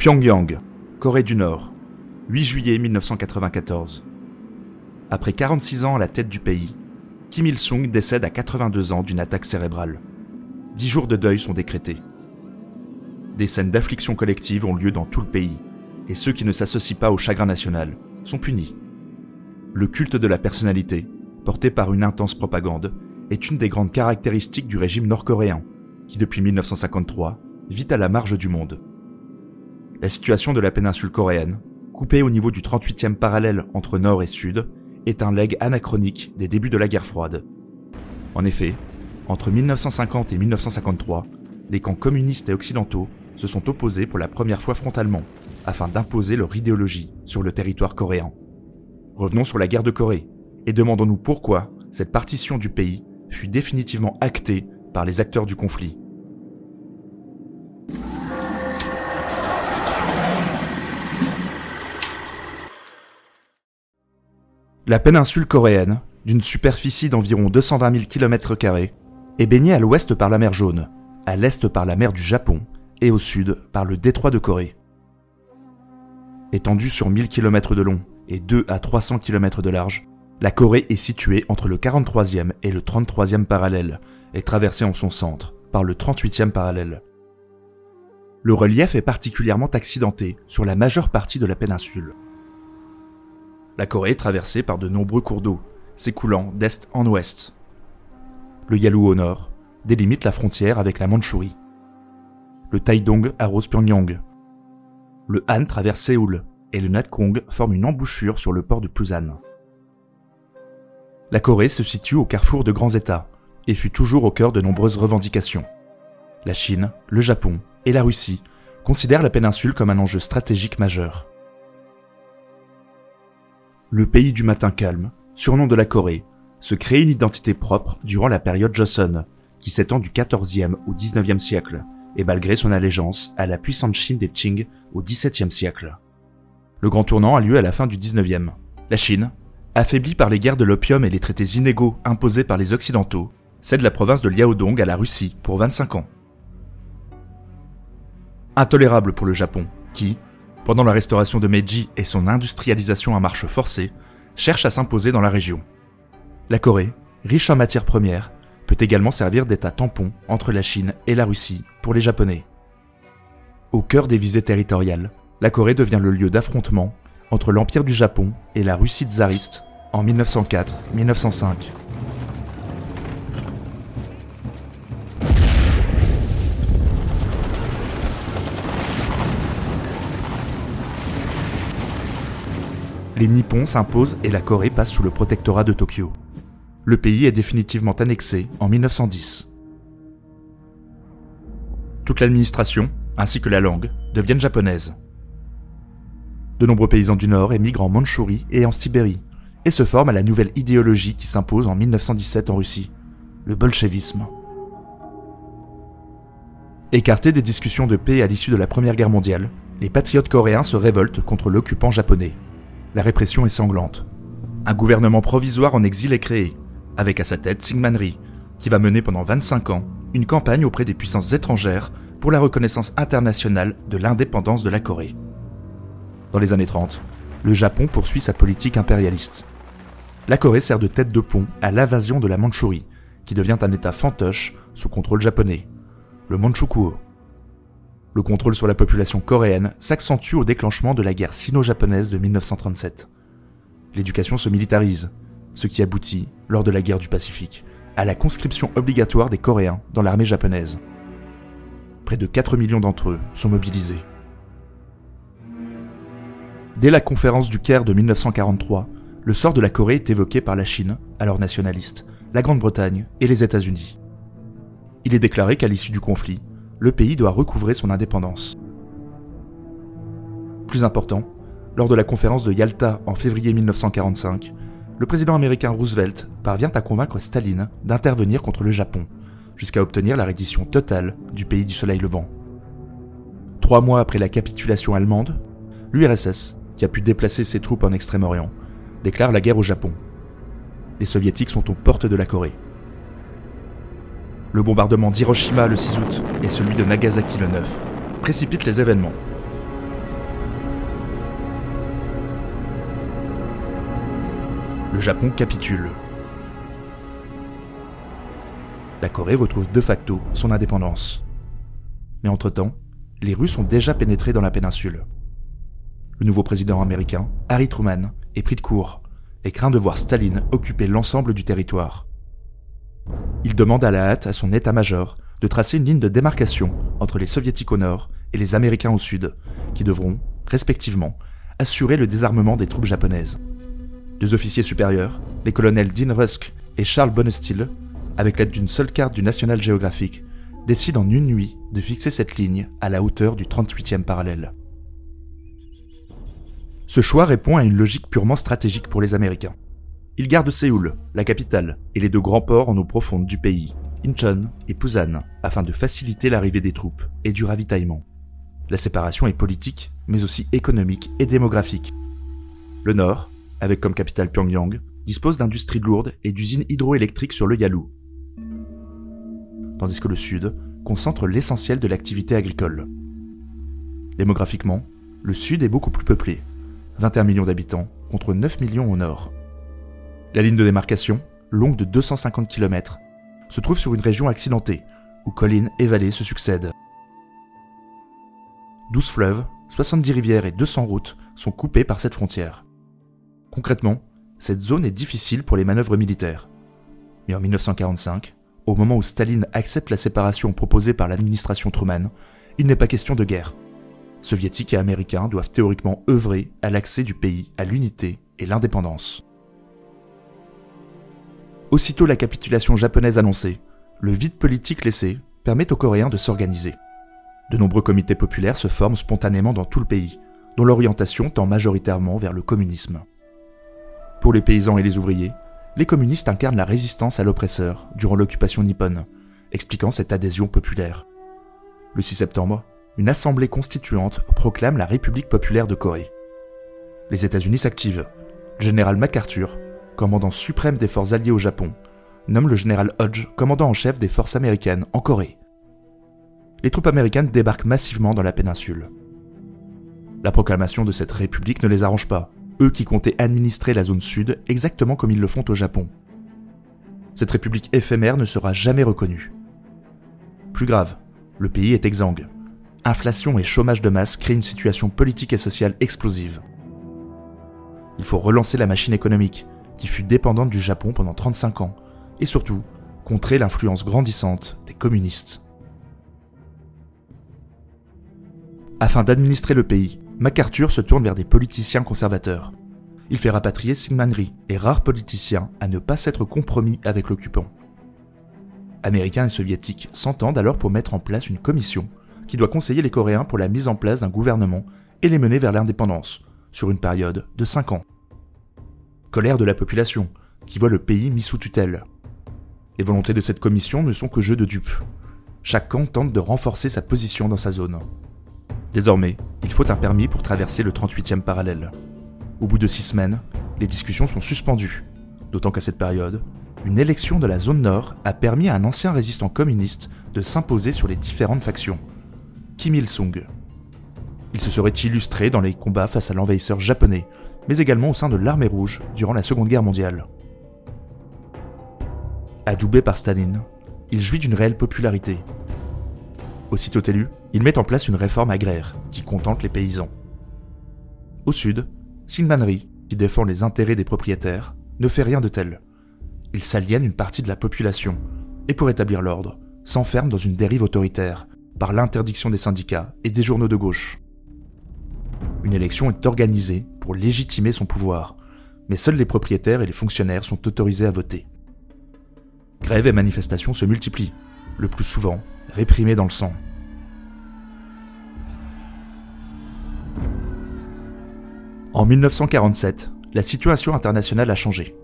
Pyongyang, Corée du Nord, 8 juillet 1994. Après 46 ans à la tête du pays, Kim Il-sung décède à 82 ans d'une attaque cérébrale. Dix jours de deuil sont décrétés. Des scènes d'affliction collective ont lieu dans tout le pays, et ceux qui ne s'associent pas au chagrin national sont punis. Le culte de la personnalité, porté par une intense propagande, est une des grandes caractéristiques du régime nord-coréen, qui depuis 1953 vit à la marge du monde. La situation de la péninsule coréenne, coupée au niveau du 38e parallèle entre nord et sud, est un leg anachronique des débuts de la guerre froide. En effet, entre 1950 et 1953, les camps communistes et occidentaux se sont opposés pour la première fois frontalement, afin d'imposer leur idéologie sur le territoire coréen. Revenons sur la guerre de Corée, et demandons-nous pourquoi cette partition du pays fut définitivement actée par les acteurs du conflit. La péninsule coréenne, d'une superficie d'environ 220 000 km, est baignée à l'ouest par la mer Jaune, à l'est par la mer du Japon et au sud par le détroit de Corée. Étendue sur 1000 km de long et 2 à 300 km de large, la Corée est située entre le 43e et le 33e parallèle et traversée en son centre par le 38e parallèle. Le relief est particulièrement accidenté sur la majeure partie de la péninsule. La Corée est traversée par de nombreux cours d'eau, s'écoulant d'est en ouest. Le Yalu au nord délimite la frontière avec la Mandchourie. Le Taidong arrose Pyongyang. Le Han traverse Séoul et le Natkong forme une embouchure sur le port de Pusan. La Corée se situe au carrefour de grands États et fut toujours au cœur de nombreuses revendications. La Chine, le Japon et la Russie considèrent la péninsule comme un enjeu stratégique majeur. Le pays du matin calme, surnom de la Corée, se crée une identité propre durant la période Joseon, qui s'étend du 14e au 19e siècle, et malgré son allégeance à la puissante Chine des Qing au 17e siècle. Le grand tournant a lieu à la fin du 19e. La Chine, affaiblie par les guerres de l'opium et les traités inégaux imposés par les Occidentaux, cède la province de Liaodong à la Russie pour 25 ans. Intolérable pour le Japon, qui, pendant la restauration de Meiji et son industrialisation à marche forcée, cherche à s'imposer dans la région. La Corée, riche en matières premières, peut également servir d'état tampon entre la Chine et la Russie pour les Japonais. Au cœur des visées territoriales, la Corée devient le lieu d'affrontement entre l'Empire du Japon et la Russie tsariste en 1904-1905. Les Nippons s'imposent et la Corée passe sous le protectorat de Tokyo. Le pays est définitivement annexé en 1910. Toute l'administration, ainsi que la langue, deviennent japonaises. De nombreux paysans du Nord émigrent en Mandchourie et en Sibérie, et se forment à la nouvelle idéologie qui s'impose en 1917 en Russie, le bolchevisme. Écartés des discussions de paix à l'issue de la Première Guerre mondiale, les patriotes coréens se révoltent contre l'occupant japonais la répression est sanglante. Un gouvernement provisoire en exil est créé, avec à sa tête Syngman Rhee, qui va mener pendant 25 ans une campagne auprès des puissances étrangères pour la reconnaissance internationale de l'indépendance de la Corée. Dans les années 30, le Japon poursuit sa politique impérialiste. La Corée sert de tête de pont à l'invasion de la Mandchourie, qui devient un État fantoche sous contrôle japonais, le Manchukuo. Le contrôle sur la population coréenne s'accentue au déclenchement de la guerre sino-japonaise de 1937. L'éducation se militarise, ce qui aboutit, lors de la guerre du Pacifique, à la conscription obligatoire des Coréens dans l'armée japonaise. Près de 4 millions d'entre eux sont mobilisés. Dès la conférence du Caire de 1943, le sort de la Corée est évoqué par la Chine, alors nationaliste, la Grande-Bretagne et les États-Unis. Il est déclaré qu'à l'issue du conflit, le pays doit recouvrer son indépendance. Plus important, lors de la conférence de Yalta en février 1945, le président américain Roosevelt parvient à convaincre Staline d'intervenir contre le Japon, jusqu'à obtenir la reddition totale du pays du soleil levant. Trois mois après la capitulation allemande, l'URSS, qui a pu déplacer ses troupes en Extrême-Orient, déclare la guerre au Japon. Les soviétiques sont aux portes de la Corée. Le bombardement d'Hiroshima le 6 août et celui de Nagasaki le 9 précipitent les événements. Le Japon capitule. La Corée retrouve de facto son indépendance. Mais entre-temps, les Russes ont déjà pénétré dans la péninsule. Le nouveau président américain, Harry Truman, est pris de court et craint de voir Staline occuper l'ensemble du territoire. Il demande à la hâte à son état-major de tracer une ligne de démarcation entre les soviétiques au nord et les américains au sud, qui devront, respectivement, assurer le désarmement des troupes japonaises. Deux officiers supérieurs, les colonels Dean Rusk et Charles Bonesteel, avec l'aide d'une seule carte du National Geographic, décident en une nuit de fixer cette ligne à la hauteur du 38e parallèle. Ce choix répond à une logique purement stratégique pour les Américains. Ils gardent Séoul, la capitale, et les deux grands ports en eau profonde du pays, Incheon et Busan, afin de faciliter l'arrivée des troupes et du ravitaillement. La séparation est politique, mais aussi économique et démographique. Le Nord, avec comme capitale Pyongyang, dispose d'industries lourdes et d'usines hydroélectriques sur le Yalu. Tandis que le Sud concentre l'essentiel de l'activité agricole. Démographiquement, le Sud est beaucoup plus peuplé, 21 millions d'habitants contre 9 millions au nord. La ligne de démarcation, longue de 250 km, se trouve sur une région accidentée, où collines et vallées se succèdent. 12 fleuves, 70 rivières et 200 routes sont coupées par cette frontière. Concrètement, cette zone est difficile pour les manœuvres militaires. Mais en 1945, au moment où Staline accepte la séparation proposée par l'administration Truman, il n'est pas question de guerre soviétiques et américains doivent théoriquement œuvrer à l'accès du pays à l'unité et l'indépendance. Aussitôt la capitulation japonaise annoncée, le vide politique laissé permet aux Coréens de s'organiser. De nombreux comités populaires se forment spontanément dans tout le pays, dont l'orientation tend majoritairement vers le communisme. Pour les paysans et les ouvriers, les communistes incarnent la résistance à l'oppresseur durant l'occupation nippone, expliquant cette adhésion populaire. Le 6 septembre, une assemblée constituante proclame la République populaire de Corée. Les États-Unis s'activent. Le général MacArthur, commandant suprême des forces alliées au Japon, nomme le général Hodge commandant en chef des forces américaines en Corée. Les troupes américaines débarquent massivement dans la péninsule. La proclamation de cette république ne les arrange pas, eux qui comptaient administrer la zone sud exactement comme ils le font au Japon. Cette république éphémère ne sera jamais reconnue. Plus grave, le pays est exsangue inflation et chômage de masse créent une situation politique et sociale explosive. Il faut relancer la machine économique, qui fut dépendante du Japon pendant 35 ans, et surtout, contrer l'influence grandissante des communistes. Afin d'administrer le pays, MacArthur se tourne vers des politiciens conservateurs. Il fait rapatrier Syngman et rare politicien à ne pas s'être compromis avec l'occupant. Américains et soviétiques s'entendent alors pour mettre en place une commission qui doit conseiller les Coréens pour la mise en place d'un gouvernement et les mener vers l'indépendance, sur une période de 5 ans. Colère de la population, qui voit le pays mis sous tutelle. Les volontés de cette commission ne sont que jeux de dupes. Chaque camp tente de renforcer sa position dans sa zone. Désormais, il faut un permis pour traverser le 38e parallèle. Au bout de six semaines, les discussions sont suspendues, d'autant qu'à cette période, une élection de la zone nord a permis à un ancien résistant communiste de s'imposer sur les différentes factions. Kim Il-sung. Il se serait illustré dans les combats face à l'envahisseur japonais, mais également au sein de l'armée rouge durant la Seconde Guerre mondiale. Adoubé par Staline, il jouit d'une réelle popularité. Aussitôt élu, il met en place une réforme agraire qui contente les paysans. Au sud, Rhee, qui défend les intérêts des propriétaires, ne fait rien de tel. Il s'aliène une partie de la population et pour établir l'ordre, s'enferme dans une dérive autoritaire par l'interdiction des syndicats et des journaux de gauche. Une élection est organisée pour légitimer son pouvoir, mais seuls les propriétaires et les fonctionnaires sont autorisés à voter. Grèves et manifestations se multiplient, le plus souvent réprimées dans le sang. En 1947, la situation internationale a changé.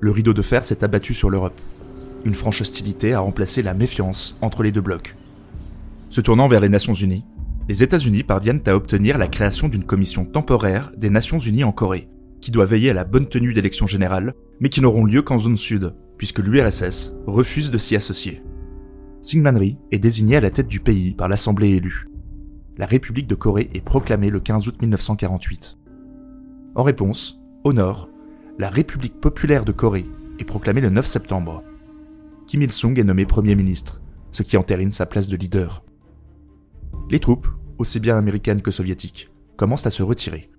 Le rideau de fer s'est abattu sur l'Europe. Une franche hostilité a remplacé la méfiance entre les deux blocs. Se tournant vers les Nations Unies, les États-Unis parviennent à obtenir la création d'une commission temporaire des Nations Unies en Corée, qui doit veiller à la bonne tenue d'élections générales, mais qui n'auront lieu qu'en zone sud, puisque l'URSS refuse de s'y associer. Syngman est désigné à la tête du pays par l'Assemblée élue. La République de Corée est proclamée le 15 août 1948. En réponse, au nord, la République populaire de Corée est proclamée le 9 septembre. Kim Il-sung est nommé Premier ministre, ce qui entérine sa place de leader. Les troupes, aussi bien américaines que soviétiques, commencent à se retirer.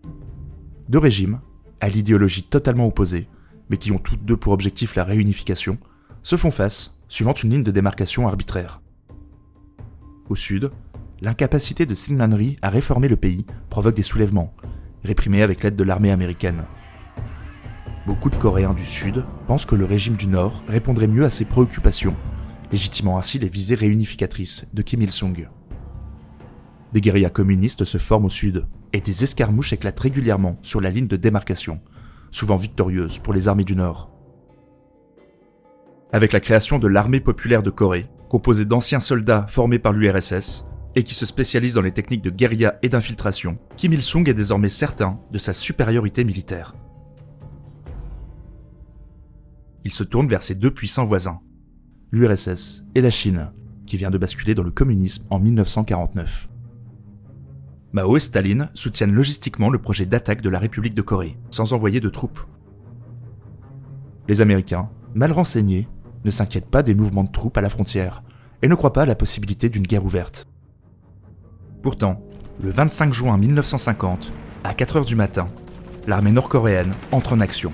Deux régimes, à l'idéologie totalement opposée, mais qui ont toutes deux pour objectif la réunification, se font face, suivant une ligne de démarcation arbitraire. Au sud, l'incapacité de Sinmanri à réformer le pays provoque des soulèvements, réprimés avec l'aide de l'armée américaine. Beaucoup de Coréens du Sud pensent que le régime du Nord répondrait mieux à ses préoccupations, légitimant ainsi les visées réunificatrices de Kim Il-sung. Des guérillas communistes se forment au Sud, et des escarmouches éclatent régulièrement sur la ligne de démarcation, souvent victorieuses pour les armées du Nord. Avec la création de l'armée populaire de Corée, composée d'anciens soldats formés par l'URSS, et qui se spécialise dans les techniques de guérilla et d'infiltration, Kim Il-sung est désormais certain de sa supériorité militaire. Il se tourne vers ses deux puissants voisins, l'URSS et la Chine, qui vient de basculer dans le communisme en 1949. Mao et Staline soutiennent logistiquement le projet d'attaque de la République de Corée, sans envoyer de troupes. Les Américains, mal renseignés, ne s'inquiètent pas des mouvements de troupes à la frontière et ne croient pas à la possibilité d'une guerre ouverte. Pourtant, le 25 juin 1950, à 4 heures du matin, l'armée nord-coréenne entre en action.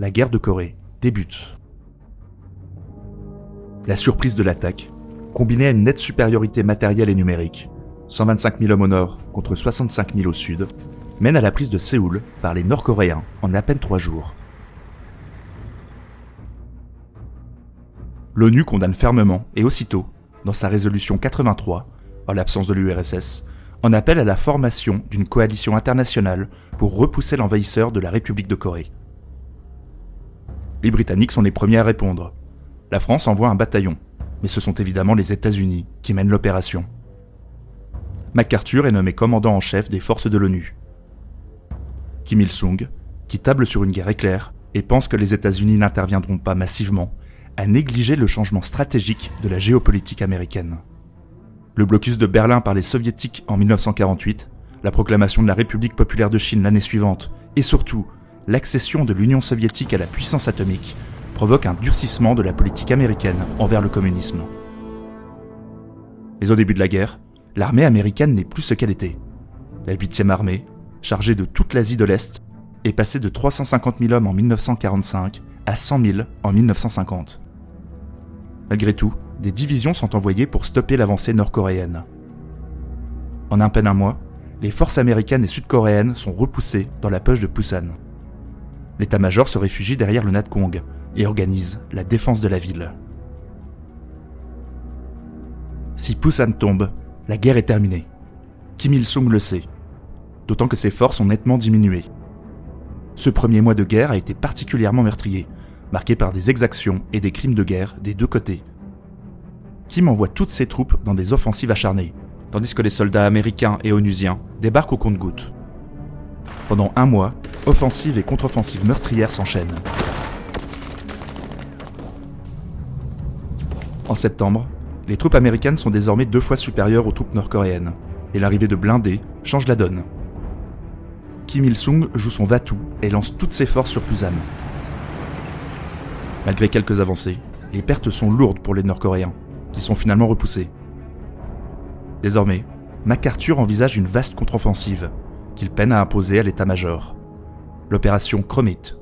La guerre de Corée débute. La surprise de l'attaque, combinée à une nette supériorité matérielle et numérique, 125 000 hommes au nord contre 65 000 au sud, mène à la prise de Séoul par les Nord-Coréens en à peine trois jours. L'ONU condamne fermement et aussitôt, dans sa résolution 83, en l'absence de l'URSS, en appelle à la formation d'une coalition internationale pour repousser l'envahisseur de la République de Corée. Les Britanniques sont les premiers à répondre. La France envoie un bataillon, mais ce sont évidemment les États-Unis qui mènent l'opération. MacArthur est nommé commandant en chef des forces de l'ONU. Kim Il-sung, qui table sur une guerre éclair et pense que les États-Unis n'interviendront pas massivement, a négligé le changement stratégique de la géopolitique américaine. Le blocus de Berlin par les soviétiques en 1948, la proclamation de la République populaire de Chine l'année suivante, et surtout l'accession de l'Union soviétique à la puissance atomique provoque un durcissement de la politique américaine envers le communisme. Mais au début de la guerre, l'armée américaine n'est plus ce qu'elle était. La 8e armée, chargée de toute l'Asie de l'Est, est passée de 350 000 hommes en 1945 à 100 000 en 1950. Malgré tout, des divisions sont envoyées pour stopper l'avancée nord-coréenne. En un peine un mois, les forces américaines et sud-coréennes sont repoussées dans la poche de Pusan. L'état-major se réfugie derrière le Natkong et organise la défense de la ville. Si Pusan tombe, la guerre est terminée. Kim Il-sung le sait, d'autant que ses forces ont nettement diminué. Ce premier mois de guerre a été particulièrement meurtrier, marqué par des exactions et des crimes de guerre des deux côtés. Kim envoie toutes ses troupes dans des offensives acharnées, tandis que les soldats américains et onusiens débarquent au compte-gouttes. Pendant un mois, offensives et contre-offensives meurtrières s'enchaînent. En septembre, les troupes américaines sont désormais deux fois supérieures aux troupes nord-coréennes, et l'arrivée de blindés change la donne. Kim Il-sung joue son Vatou et lance toutes ses forces sur Pusan. Malgré quelques avancées, les pertes sont lourdes pour les Nord-Coréens, qui sont finalement repoussés. Désormais, MacArthur envisage une vaste contre-offensive, qu'il peine à imposer à l'état-major. L'opération Chromite.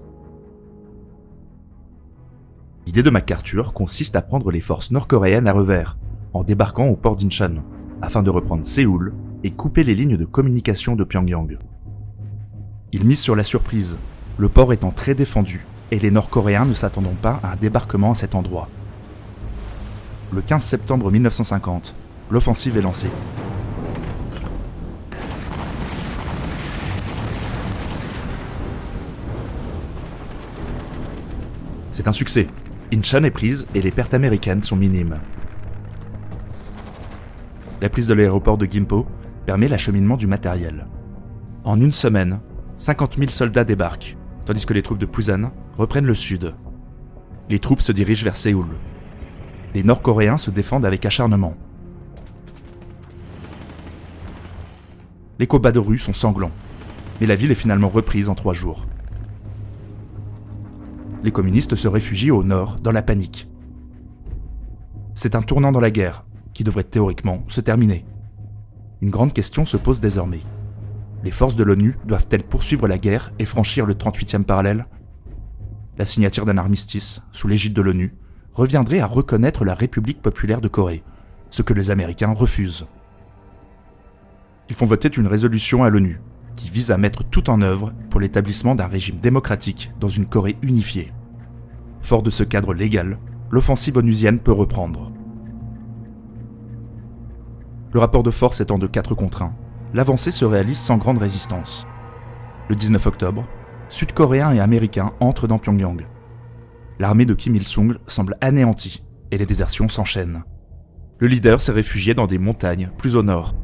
L'idée de MacArthur consiste à prendre les forces nord-coréennes à revers, en débarquant au port d'Incheon, afin de reprendre Séoul et couper les lignes de communication de Pyongyang. Il mise sur la surprise, le port étant très défendu et les Nord-Coréens ne s'attendant pas à un débarquement à cet endroit. Le 15 septembre 1950, l'offensive est lancée. C'est un succès. Incheon est prise et les pertes américaines sont minimes. La prise de l'aéroport de Gimpo permet l'acheminement du matériel. En une semaine, 50 000 soldats débarquent, tandis que les troupes de Pusan reprennent le sud. Les troupes se dirigent vers Séoul. Les Nord-Coréens se défendent avec acharnement. Les combats de rue sont sanglants. mais la ville est finalement reprise en trois jours. Les communistes se réfugient au nord dans la panique. C'est un tournant dans la guerre qui devrait théoriquement se terminer. Une grande question se pose désormais. Les forces de l'ONU doivent-elles poursuivre la guerre et franchir le 38e parallèle? La signature d'un armistice, sous l'égide de l'ONU, reviendrait à reconnaître la République populaire de Corée, ce que les Américains refusent. Ils font voter une résolution à l'ONU qui vise à mettre tout en œuvre pour l'établissement d'un régime démocratique dans une Corée unifiée. Fort de ce cadre légal, l'offensive onusienne peut reprendre. Le rapport de force étant de 4 contre 1, l'avancée se réalise sans grande résistance. Le 19 octobre, Sud-Coréens et Américains entrent dans Pyongyang. L'armée de Kim Il-sung semble anéantie et les désertions s'enchaînent. Le leader s'est réfugié dans des montagnes plus au nord.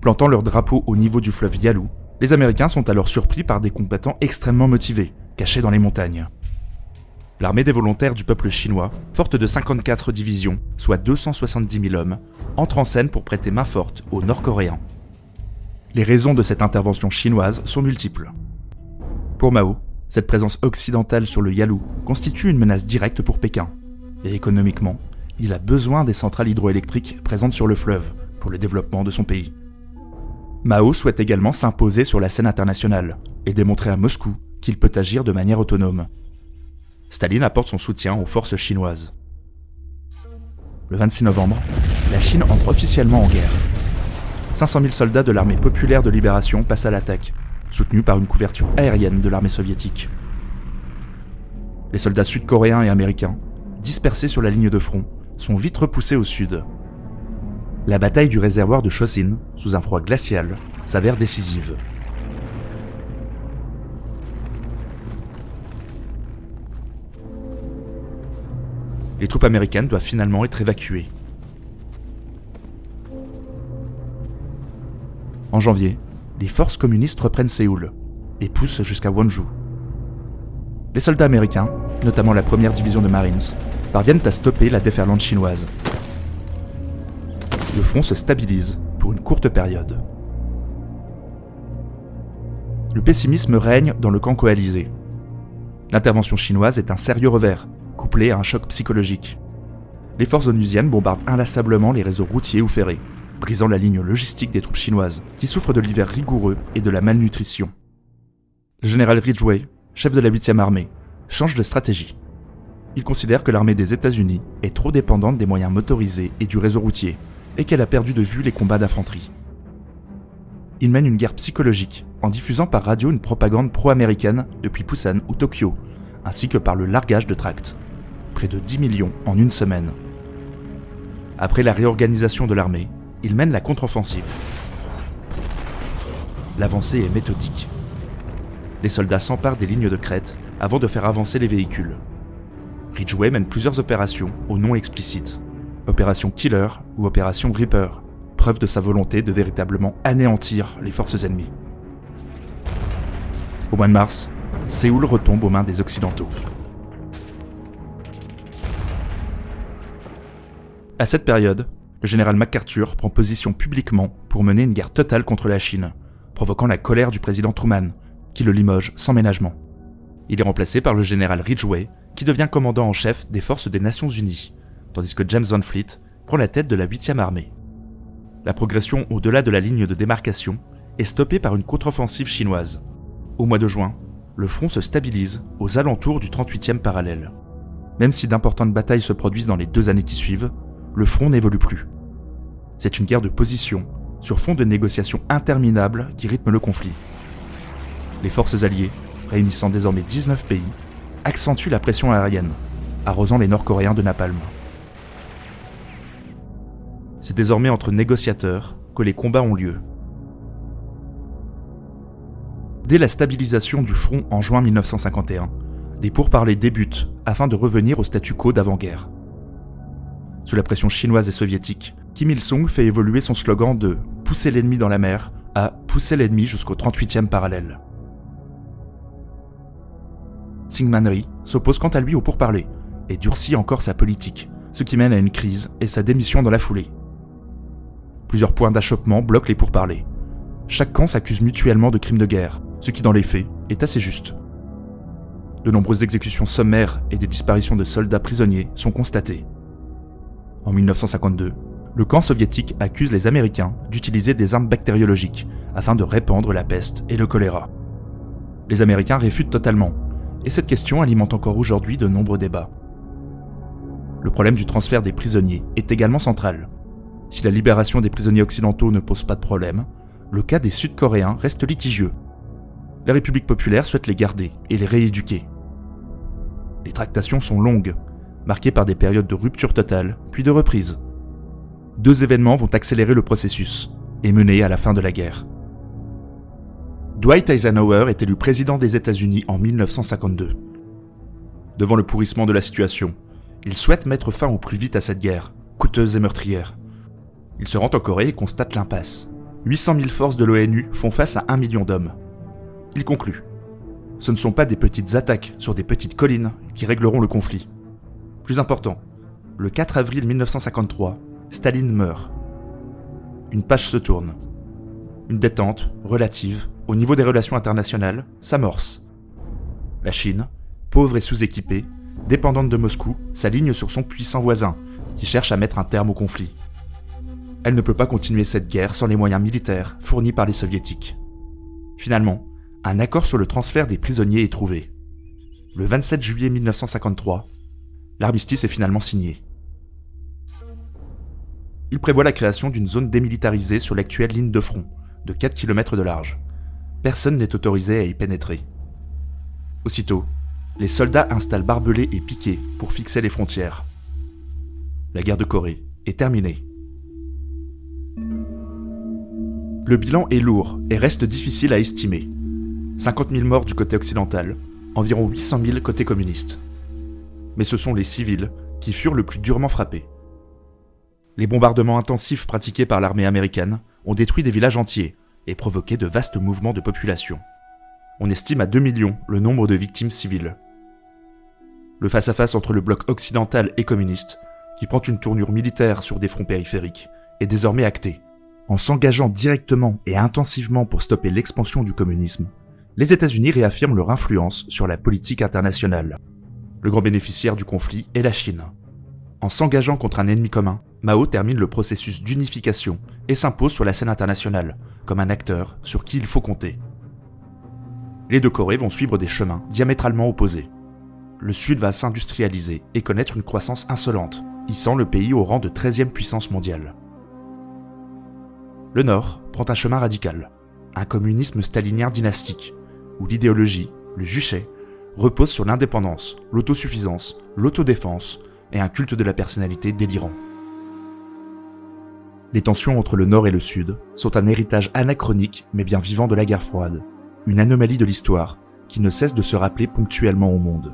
Plantant leur drapeau au niveau du fleuve Yalu, les Américains sont alors surpris par des combattants extrêmement motivés, cachés dans les montagnes. L'armée des volontaires du peuple chinois, forte de 54 divisions, soit 270 000 hommes, entre en scène pour prêter main forte aux Nord-Coréens. Les raisons de cette intervention chinoise sont multiples. Pour Mao, cette présence occidentale sur le Yalu constitue une menace directe pour Pékin. Et économiquement, il a besoin des centrales hydroélectriques présentes sur le fleuve pour le développement de son pays. Mao souhaite également s'imposer sur la scène internationale et démontrer à Moscou qu'il peut agir de manière autonome Staline apporte son soutien aux forces chinoises. Le 26 novembre, la Chine entre officiellement en guerre. 500 000 soldats de l'armée populaire de libération passent à l'attaque, soutenus par une couverture aérienne de l'armée soviétique. Les soldats sud-coréens et américains, dispersés sur la ligne de front, sont vite repoussés au sud. La bataille du réservoir de Chosin, sous un froid glacial, s'avère décisive. les troupes américaines doivent finalement être évacuées. En janvier, les forces communistes reprennent Séoul et poussent jusqu'à Wonju. Les soldats américains, notamment la première division de Marines, parviennent à stopper la déferlante chinoise. Le front se stabilise pour une courte période. Le pessimisme règne dans le camp coalisé. L'intervention chinoise est un sérieux revers couplé à un choc psychologique. Les forces onusiennes bombardent inlassablement les réseaux routiers ou ferrés, brisant la ligne logistique des troupes chinoises, qui souffrent de l'hiver rigoureux et de la malnutrition. Le général Ridgway, chef de la 8e armée, change de stratégie. Il considère que l'armée des États-Unis est trop dépendante des moyens motorisés et du réseau routier, et qu'elle a perdu de vue les combats d'infanterie. Il mène une guerre psychologique en diffusant par radio une propagande pro-américaine depuis Busan ou Tokyo, ainsi que par le largage de tracts près de 10 millions en une semaine. Après la réorganisation de l'armée, il mène la contre-offensive. L'avancée est méthodique. Les soldats s'emparent des lignes de crête avant de faire avancer les véhicules. Ridgway mène plusieurs opérations au nom explicite. Opération Killer ou Opération Reaper, preuve de sa volonté de véritablement anéantir les forces ennemies. Au mois de mars, Séoul retombe aux mains des Occidentaux. À cette période, le général MacArthur prend position publiquement pour mener une guerre totale contre la Chine, provoquant la colère du président Truman, qui le limoge sans ménagement. Il est remplacé par le général Ridgway, qui devient commandant en chef des forces des Nations Unies, tandis que James Van Fleet prend la tête de la 8e armée. La progression au-delà de la ligne de démarcation est stoppée par une contre-offensive chinoise. Au mois de juin, le front se stabilise aux alentours du 38e parallèle. Même si d'importantes batailles se produisent dans les deux années qui suivent, le front n'évolue plus. C'est une guerre de position, sur fond de négociations interminables qui rythment le conflit. Les forces alliées, réunissant désormais 19 pays, accentuent la pression aérienne, arrosant les Nord-Coréens de napalm. C'est désormais entre négociateurs que les combats ont lieu. Dès la stabilisation du front en juin 1951, des pourparlers débutent afin de revenir au statu quo d'avant-guerre. Sous la pression chinoise et soviétique, Kim Il-sung fait évoluer son slogan de Pousser l'ennemi dans la mer à Pousser l'ennemi jusqu'au 38e parallèle. Syngman s'oppose quant à lui au pourparlers et durcit encore sa politique, ce qui mène à une crise et sa démission dans la foulée. Plusieurs points d'achoppement bloquent les pourparlers. chaque camp s'accuse mutuellement de crimes de guerre, ce qui dans les faits est assez juste. De nombreuses exécutions sommaires et des disparitions de soldats prisonniers sont constatées. En 1952, le camp soviétique accuse les Américains d'utiliser des armes bactériologiques afin de répandre la peste et le choléra. Les Américains réfutent totalement, et cette question alimente encore aujourd'hui de nombreux débats. Le problème du transfert des prisonniers est également central. Si la libération des prisonniers occidentaux ne pose pas de problème, le cas des Sud-Coréens reste litigieux. La République populaire souhaite les garder et les rééduquer. Les tractations sont longues, marquées par des périodes de rupture totale, puis de reprise. Deux événements vont accélérer le processus et mener à la fin de la guerre. Dwight Eisenhower est élu président des États-Unis en 1952. Devant le pourrissement de la situation, il souhaite mettre fin au plus vite à cette guerre, coûteuse et meurtrière. Il se rend en Corée et constate l'impasse. 800 000 forces de l'ONU font face à un million d'hommes. Il conclut. Ce ne sont pas des petites attaques sur des petites collines qui régleront le conflit. Plus important, le 4 avril 1953, Staline meurt. Une page se tourne. Une détente, relative, au niveau des relations internationales, s'amorce. La Chine, pauvre et sous-équipée, dépendante de Moscou, s'aligne sur son puissant voisin, qui cherche à mettre un terme au conflit. Elle ne peut pas continuer cette guerre sans les moyens militaires fournis par les soviétiques. Finalement, un accord sur le transfert des prisonniers est trouvé. Le 27 juillet 1953, l'armistice est finalement signé. Il prévoit la création d'une zone démilitarisée sur l'actuelle ligne de front, de 4 km de large. Personne n'est autorisé à y pénétrer. Aussitôt, les soldats installent barbelés et piquets pour fixer les frontières. La guerre de Corée est terminée. Le bilan est lourd et reste difficile à estimer. 50 000 morts du côté occidental, environ 800 000 côté communiste. Mais ce sont les civils qui furent le plus durement frappés. Les bombardements intensifs pratiqués par l'armée américaine ont détruit des villages entiers et provoqué de vastes mouvements de population. On estime à 2 millions le nombre de victimes civiles. Le face-à-face entre le bloc occidental et communiste, qui prend une tournure militaire sur des fronts périphériques, est désormais acté. En s'engageant directement et intensivement pour stopper l'expansion du communisme, les États-Unis réaffirment leur influence sur la politique internationale. Le grand bénéficiaire du conflit est la Chine. En s'engageant contre un ennemi commun, Mao termine le processus d'unification et s'impose sur la scène internationale comme un acteur sur qui il faut compter. Les deux Corées vont suivre des chemins diamétralement opposés. Le Sud va s'industrialiser et connaître une croissance insolente, hissant le pays au rang de 13e puissance mondiale le Nord prend un chemin radical, un communisme stalinien dynastique, où l'idéologie, le juchet, repose sur l'indépendance, l'autosuffisance, l'autodéfense et un culte de la personnalité délirant. Les tensions entre le Nord et le Sud sont un héritage anachronique mais bien vivant de la guerre froide, une anomalie de l'histoire qui ne cesse de se rappeler ponctuellement au monde.